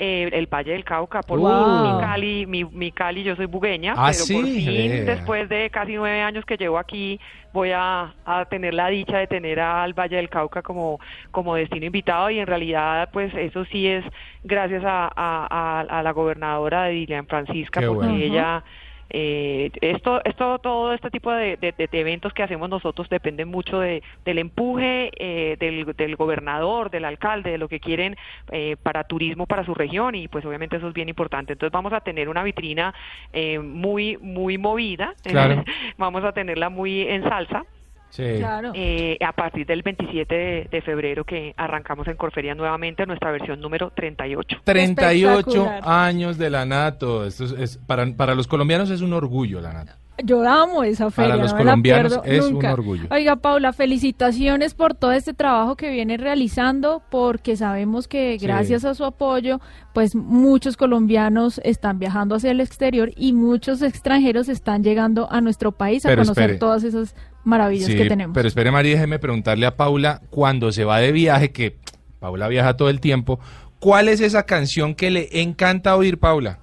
Eh, el Valle del Cauca, por Wow. mi Cali, mi, mi Cali, yo soy bugueña, Ah, pero sí, por fin, después de casi nueve años que llevo aquí, voy a, a tener la dicha de tener al Valle del Cauca como, como destino invitado y en realidad, pues eso sí es gracias a, a, a- a la gobernadora de Dilian Francisca, Qué porque bueno. ella... Eh, esto, esto, todo este tipo de, de- eventos que hacemos nosotros dependen mucho de, del empuje eh, del, del gobernador, del alcalde, de lo que quieren eh, para turismo para su región y pues obviamente eso es bien importante. Entonces vamos a tener una vitrina eh, muy, muy movida, Claro. vamos a tenerla muy en salsa. Sí. Claro. eh, a partir del 27 de, de febrero que arrancamos en Corferia nuevamente nuestra versión número 38. 38 Espectacular. años de la NATO. Esto es, es- para, para los colombianos es un orgullo la NATO. Yo amo esa feria, los no la colombianos pierdo es un nunca. orgullo. Oiga, Paula, felicitaciones por todo este trabajo que viene realizando, porque sabemos que Sí. gracias a su apoyo, pues muchos colombianos están viajando hacia el exterior y muchos extranjeros están llegando a nuestro país a conocer espere. todas esas maravillas Sí, que tenemos. pero espere María, déjeme preguntarle a Paula, cuando se va de viaje, que Paula viaja todo el tiempo, ¿cuál es esa canción que le encanta oír, Paula?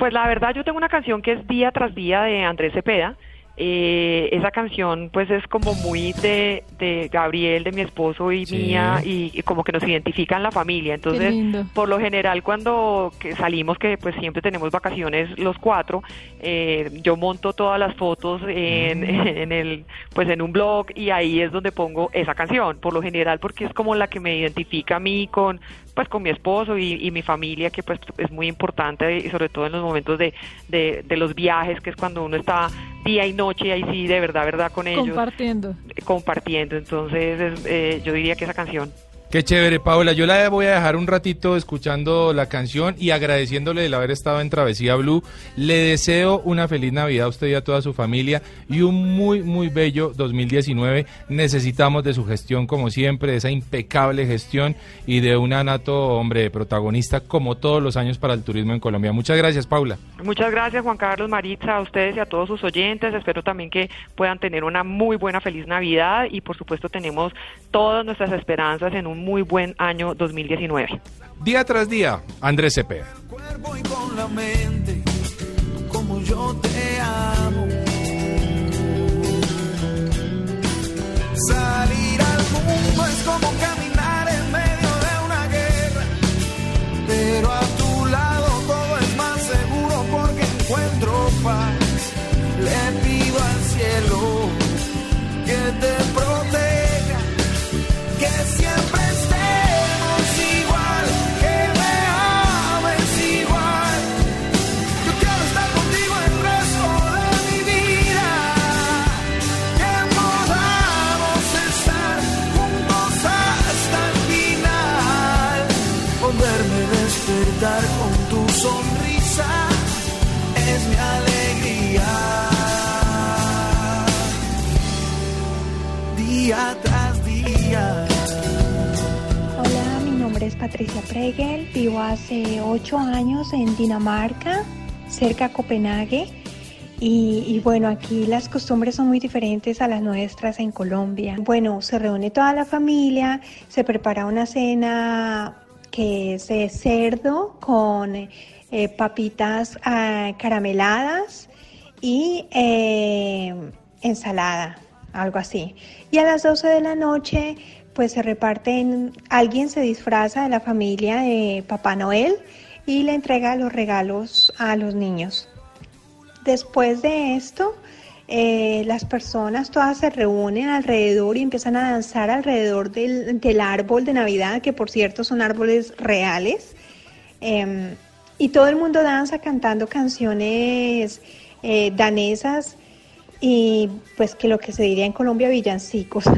Pues la verdad yo tengo una canción que es Día tras Día de Andrés Cepeda. Eh, esa canción pues es como muy de, de Gabriel, de mi esposo y Sí. mía y, y como que nos identifica en la familia. Entonces, por lo general cuando que salimos, que pues siempre tenemos vacaciones los cuatro, eh, yo monto todas las fotos en, en el pues en un blog y ahí es donde pongo esa canción, por lo general porque es como la que me identifica a mí con, pues con mi esposo y, y mi familia, que pues es muy importante y sobre todo en los momentos de, de, de los viajes, que es cuando uno está día y noche y ahí sí, de verdad, verdad, con ellos. Compartiendo. Compartiendo. Entonces, es, eh, yo diría que esa canción. Qué chévere, Paula. Yo la voy a dejar un ratito escuchando la canción y agradeciéndole el haber estado en Travesía Blue. Le deseo una feliz Navidad a usted y a toda su familia y un muy, muy bello 2019. Necesitamos de su gestión, como siempre, de esa impecable gestión y de un anato, hombre, protagonista, como todos los años para el turismo en Colombia. Muchas gracias, Paula. Muchas gracias, Juan Carlos, Maritza, a ustedes y a todos sus oyentes. Espero también que puedan tener una muy buena, feliz Navidad y, por supuesto, tenemos todas nuestras esperanzas en un muy buen año 2019. Día tras día, Andrés Cepeda. cuerpo y con la mente, como yo te amo. Salir al mundo es como caminar en medio de una guerra, pero a tu lado todo es más seguro porque encuentro paz. Le pido al cielo que te proteja, Día tras día. Hola, mi nombre es Patricia Pregel, vivo hace ocho años en Dinamarca, cerca a Copenhague. Y, bueno, aquí las costumbres son muy diferentes a las nuestras en Colombia. Bueno, se reúne toda la familia, se prepara una cena que es cerdo con eh, papitas ah, carameladas y eh, ensalada, algo así. Y a las 12 de la noche, pues se reparten, alguien se disfraza de la familia de Papá Noel y le entrega los regalos a los niños. Después de esto, eh, las personas todas se reúnen alrededor y empiezan a danzar alrededor del, del árbol de Navidad, que por cierto son árboles reales. Em, y todo el mundo danza cantando canciones eh, danesas y pues que lo que se diría en Colombia villancicos.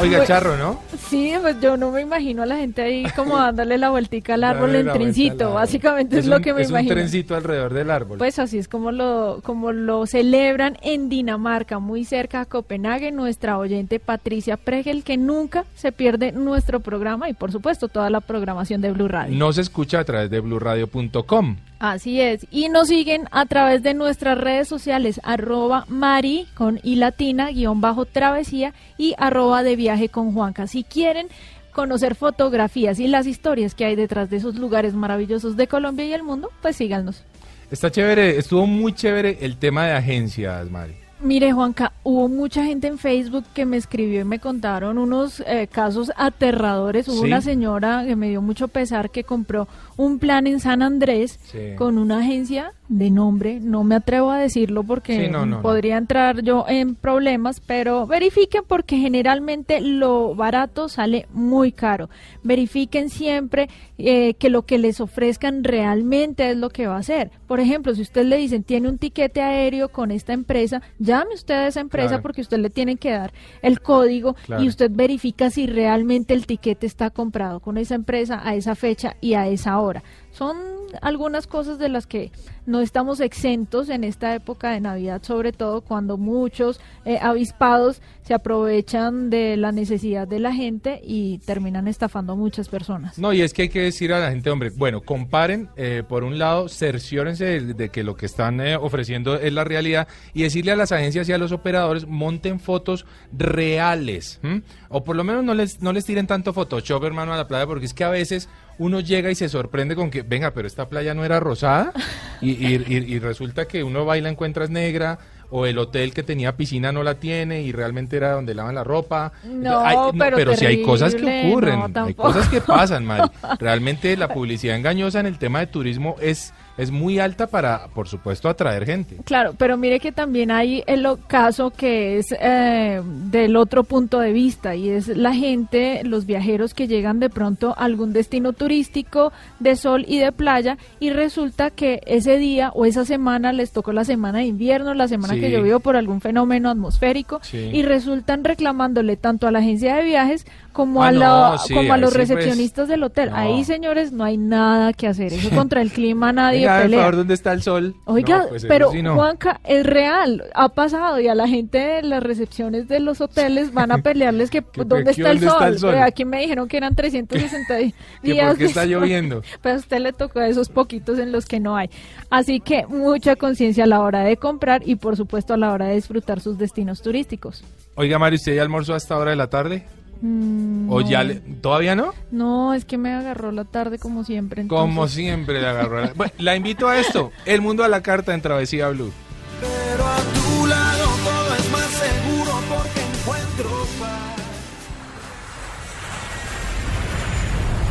Oiga, Pues- charro, ¿no? Sí, pues yo no me imagino a la gente ahí como dándole la vueltica al árbol en trencito. árbol. Básicamente es, lo un- que me es imagino. un trencito alrededor del árbol. Pues así es como lo, como lo celebran en Dinamarca, muy cerca a Copenhague, nuestra oyente Patricia Pregel, que nunca se pierde nuestro programa y por supuesto toda la programación de Blue Radio. No se escucha a través de blurradio.com. Así es. Y nos siguen a través de nuestras redes sociales, arroba Mari con I latina, guion bajo travesía y arroba de viaje con Juanca. Si quieren conocer fotografías y las historias que hay detrás de esos lugares maravillosos de Colombia y el mundo, pues síganos. Está chévere, estuvo muy chévere el tema de agencias, Mari. Mire, Juanca, hubo mucha gente en Facebook que me escribió y me contaron unos eh, casos aterradores. Hubo Sí. una señora que me dio mucho pesar que compró un plan en San Andrés Sí. con una agencia de nombre. No me atrevo a decirlo porque Sí, no, no, no. podría entrar yo en problemas, pero verifiquen porque generalmente lo barato sale muy caro. Verifiquen siempre eh, que lo que les ofrezcan realmente es lo que va a ser. Por ejemplo, si usted le dicen tiene un tiquete aéreo con esta empresa, llame usted a esa empresa Claro. porque usted le tiene que dar el código Claro. y usted verifica si realmente el tiquete está comprado con esa empresa a esa fecha y a esa hora. Son algunas cosas de las que no estamos exentos en esta época de Navidad, sobre todo cuando muchos eh, avispados se aprovechan de la necesidad de la gente y terminan estafando a muchas personas. No, y es que hay que decir a la gente, hombre, bueno, comparen, eh, por un lado, cerciórense de, que lo que están eh, ofreciendo es la realidad y decirle a las agencias y a los operadores, monten fotos reales, o por lo menos no les, no les tiren tanto Photoshop, hermano, a la playa, porque es que a veces uno llega y se sorprende con que, venga, pero esta playa no era rosada, y, y- y- y resulta que uno va y la encuentras negra, o el hotel que tenía piscina no la tiene y realmente era donde lavan la ropa. No, Ay, pero si hay cosas que ocurren, no, hay cosas que pasan, Mari. Realmente la publicidad engañosa en el tema de turismo es es muy alta para, por supuesto, atraer gente. Claro, pero mire que también hay el caso que es eh, del otro punto de vista y es la gente, los viajeros que llegan de pronto a algún destino turístico de sol y de playa y resulta que ese día o esa semana les tocó la semana de invierno, la semana que llovió por algún fenómeno atmosférico Sí. y resultan reclamándole tanto a la agencia de viajes como Ah, a, no, la- sí, como a los pues, recepcionistas del hotel. no. Ahí, señores, no hay nada que hacer. Eso contra el clima nadie Venga, por pelea. favor, ¿dónde está el sol? Oiga, No, pues pero sí. Juanca, es real, ha pasado y a la gente de las recepciones de los hoteles van a pelearles que Que, dónde, pues, está, el ¿dónde está sol? el sol? Aquí me dijeron que eran 360 di- Que días. de está lloviendo. Pero a usted le tocó esos poquitos en los que no hay. Así que mucha conciencia a la hora de comprar y por supuesto a la hora de disfrutar sus destinos turísticos. Oiga, Mario, ¿usted ya almorzó a esta hora de la tarde? Mm, ¿O no. ya le- ¿Todavía no? No, es que me agarró la tarde como siempre. Como entonces- siempre le agarró. la- Bueno, la invito a esto. El mundo a la carta en Travesía Blue. Pero a tu lado todo es más seguro porque encuentro paz.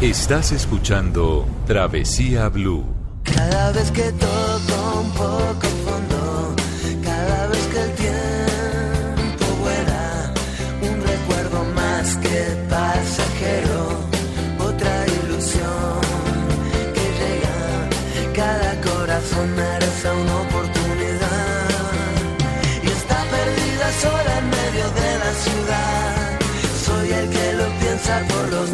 Estás escuchando Travesía Blue. Cada vez que toco un poco fondo, cada vez que el tiempo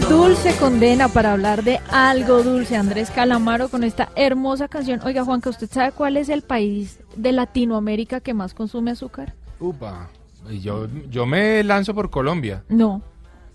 Dulce condena para hablar de algo dulce. Andrés Calamaro con esta hermosa canción. Oiga, Juanca, ¿usted sabe cuál es el país de Latinoamérica que más consume azúcar? Upa. Yo, yo me lanzo por Colombia. No,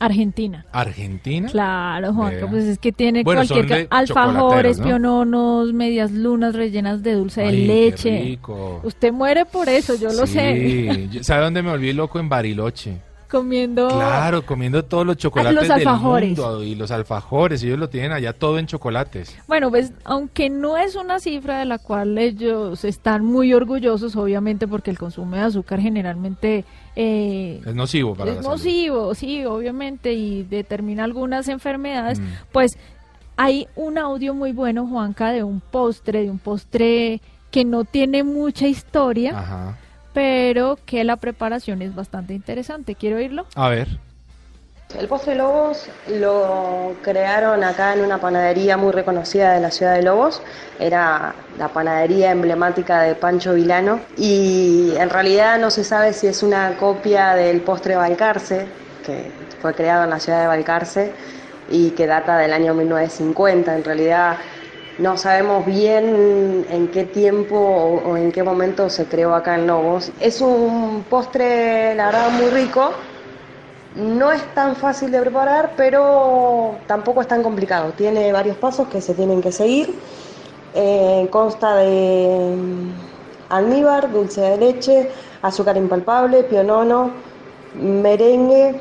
Argentina. ¿Argentina? Claro, Juanca, pues es que tiene Bueno, cualquier alfajores, ¿no? piononos, medias lunas rellenas de dulce de Ay, qué leche. rico. Usted muere por eso, yo lo sé. ¿Sabe dónde me volví loco? En Bariloche. Comiendo Claro, comiendo todos los chocolates los alfajores. del mundo y los alfajores, ellos lo tienen allá todo en chocolates. Bueno, pues aunque no es una cifra de la cual ellos están muy orgullosos, obviamente, porque el consumo de azúcar generalmente eh, Es nocivo para es la salud. nocivo, sí, obviamente, y determina algunas enfermedades, Mm. pues hay un audio muy bueno, Juanca, de un postre, de un postre que no tiene mucha historia, Ajá. Pero que la preparación es bastante interesante. ¿Quiero oírlo? A ver. El postre Lobos lo crearon acá en una panadería muy reconocida de la ciudad de Lobos. Era la panadería emblemática de Pancho Vilano. Y en realidad no se sabe si es una copia del postre Balcarce, que fue creado en la ciudad de Balcarce y que data del año 1950. En realidad no sabemos bien en qué tiempo o, en qué momento se creó acá en Lobos. Es un postre, la verdad, muy rico. No es tan fácil de preparar, pero tampoco es tan complicado. Tiene varios pasos que se tienen que seguir. Eh, consta de mm, almíbar, dulce de leche, azúcar impalpable, pionono, merengue,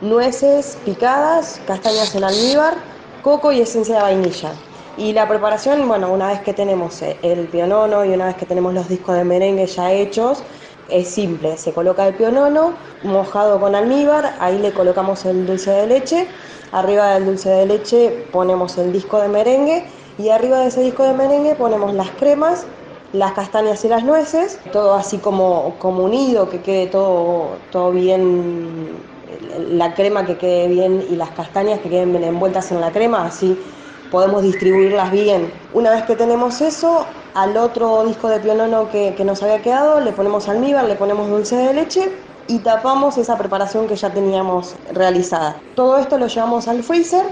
nueces picadas, castañas en almíbar, coco y esencia de vainilla. Y la preparación, bueno, una vez que tenemos eh, el pionono y una vez que tenemos los discos de merengue ya hechos, es simple, se coloca el pionono mojado con almíbar, ahí le colocamos el dulce de leche, arriba del dulce de leche ponemos el disco de merengue y arriba de ese disco de merengue ponemos las cremas, las castañas y las nueces, todo así como, como unido, que quede todo, todo bien, la crema que quede bien y las castañas que queden bien envueltas en la crema, así podemos distribuirlas bien. Una vez que tenemos eso, al otro disco de pionono que, nos había quedado le ponemos almíbar, le ponemos dulce de leche y tapamos esa preparación que ya teníamos realizada. Todo esto lo llevamos al freezer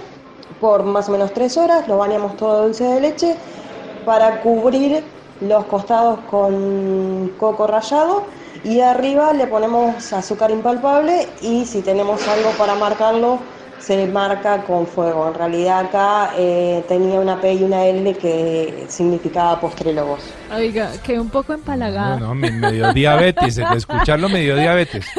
por más o menos tres horas, lo bañamos todo dulce de leche para cubrir los costados con coco rallado y arriba le ponemos azúcar impalpable y si tenemos algo para marcarlo se marca con fuego. En realidad acá eh, tenía una P y una L que significaba postrelobos. Oiga, quedé un poco empalagada. No, no, me, me dio diabetes. De escucharlo me dio diabetes.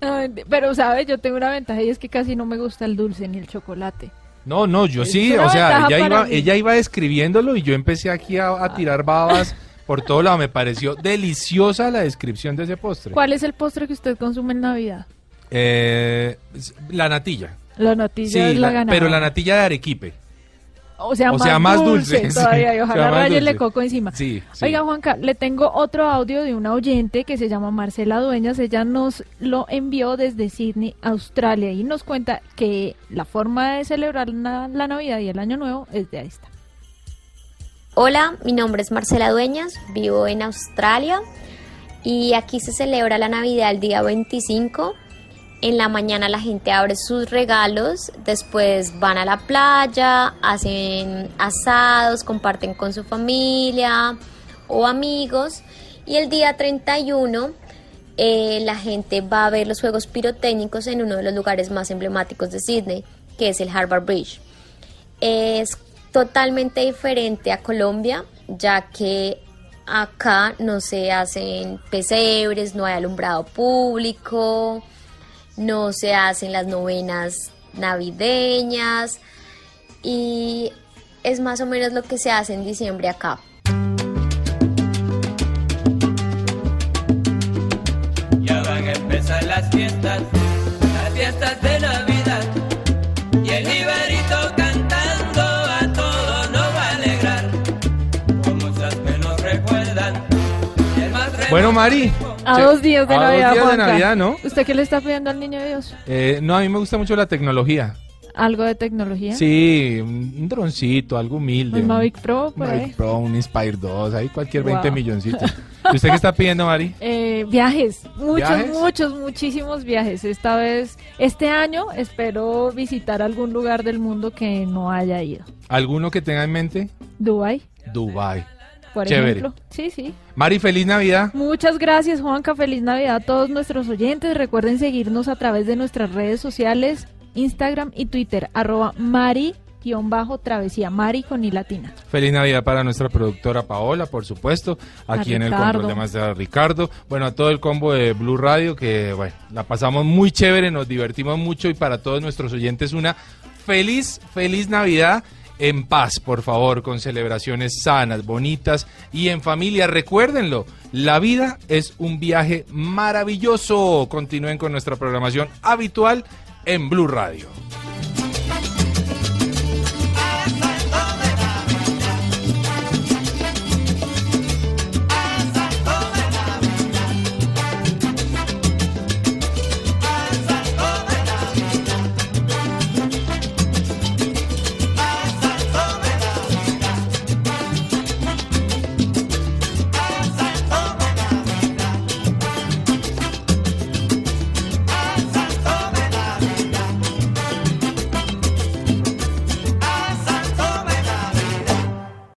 No, Pero, ¿sabes? Yo tengo una ventaja y es que casi no me gusta el dulce ni el chocolate. No, no, yo sí, o sea, ella iba, mí. ella iba describiéndolo y yo empecé aquí a, a tirar babas por todo lado. Me pareció deliciosa la descripción de ese postre. ¿Cuál es el postre que usted consume en Navidad? Eh, la natilla. La natilla Sí, es la, la- ganadora. pero la natilla de Arequipe. O sea, O más, sea, más dulce, dulce, sí. todavía y O sea, ojalá rayele coco encima. Sí, sí. Oiga, Juanca, le tengo otro audio de una oyente que se llama Marcela Dueñas. Ella nos lo envió desde Sydney, Australia, y nos cuenta que la forma de celebrar na- la Navidad y el Año Nuevo es de esta. Hola, mi nombre es Marcela Dueñas, vivo en Australia y aquí se celebra la Navidad el día 25. En la mañana la gente abre sus regalos, después van a la playa, hacen asados, comparten con su familia o amigos. Y el día 31 eh, la gente va a ver los juegos pirotécnicos en uno de los lugares más emblemáticos de Sydney, que es el Harbour Bridge. Es totalmente diferente a Colombia, ya que acá no se hacen pesebres, no hay alumbrado público, no se hacen las novenas navideñas y es más o menos lo que se hace en diciembre acá. Ya van a empezar las fiestas, las fiestas de Navidad. Y el Iberito cantando a todos nos va a alegrar. Como muchas que nos recuerdan. Y el más Bueno, Mari. A dos días de a dos Navidad, días de Juanca. Navidad, ¿no? ¿Usted qué le está pidiendo al niño Dios? Eh, no, a mí me gusta mucho la tecnología. ¿Algo de tecnología? Sí, un un droncito, algo humilde. ¿Un Mavic Pro por Mavic ahí? Pro, un Inspire 2, ahí cualquier 20 Wow. milloncitos. ¿Y usted qué está pidiendo, Mari? Eh, viajes, muchos, ¿Viajes? muchos, muchísimos viajes. Esta vez, este año, espero visitar algún lugar del mundo que no haya ido. ¿Alguno que tenga en mente? Dubai, Dubai. Por Chévere. ejemplo. Sí, sí. Mari, feliz Navidad. Muchas gracias, Juanca. Feliz Navidad a todos nuestros oyentes. Recuerden seguirnos a través de nuestras redes sociales, Instagram y Twitter, arroba Mari-travesía, Mari con i latina. Feliz Navidad para nuestra productora Paola, por supuesto. Aquí en el control de Master Ricardo. Bueno, a todo el combo de Blue Radio, que bueno, la pasamos muy chévere, nos divertimos mucho y para todos nuestros oyentes una feliz, feliz Navidad. En paz, por favor, con celebraciones sanas, bonitas y en familia. Recuérdenlo, la vida es un viaje maravilloso. Continúen con nuestra programación habitual en Blue Radio.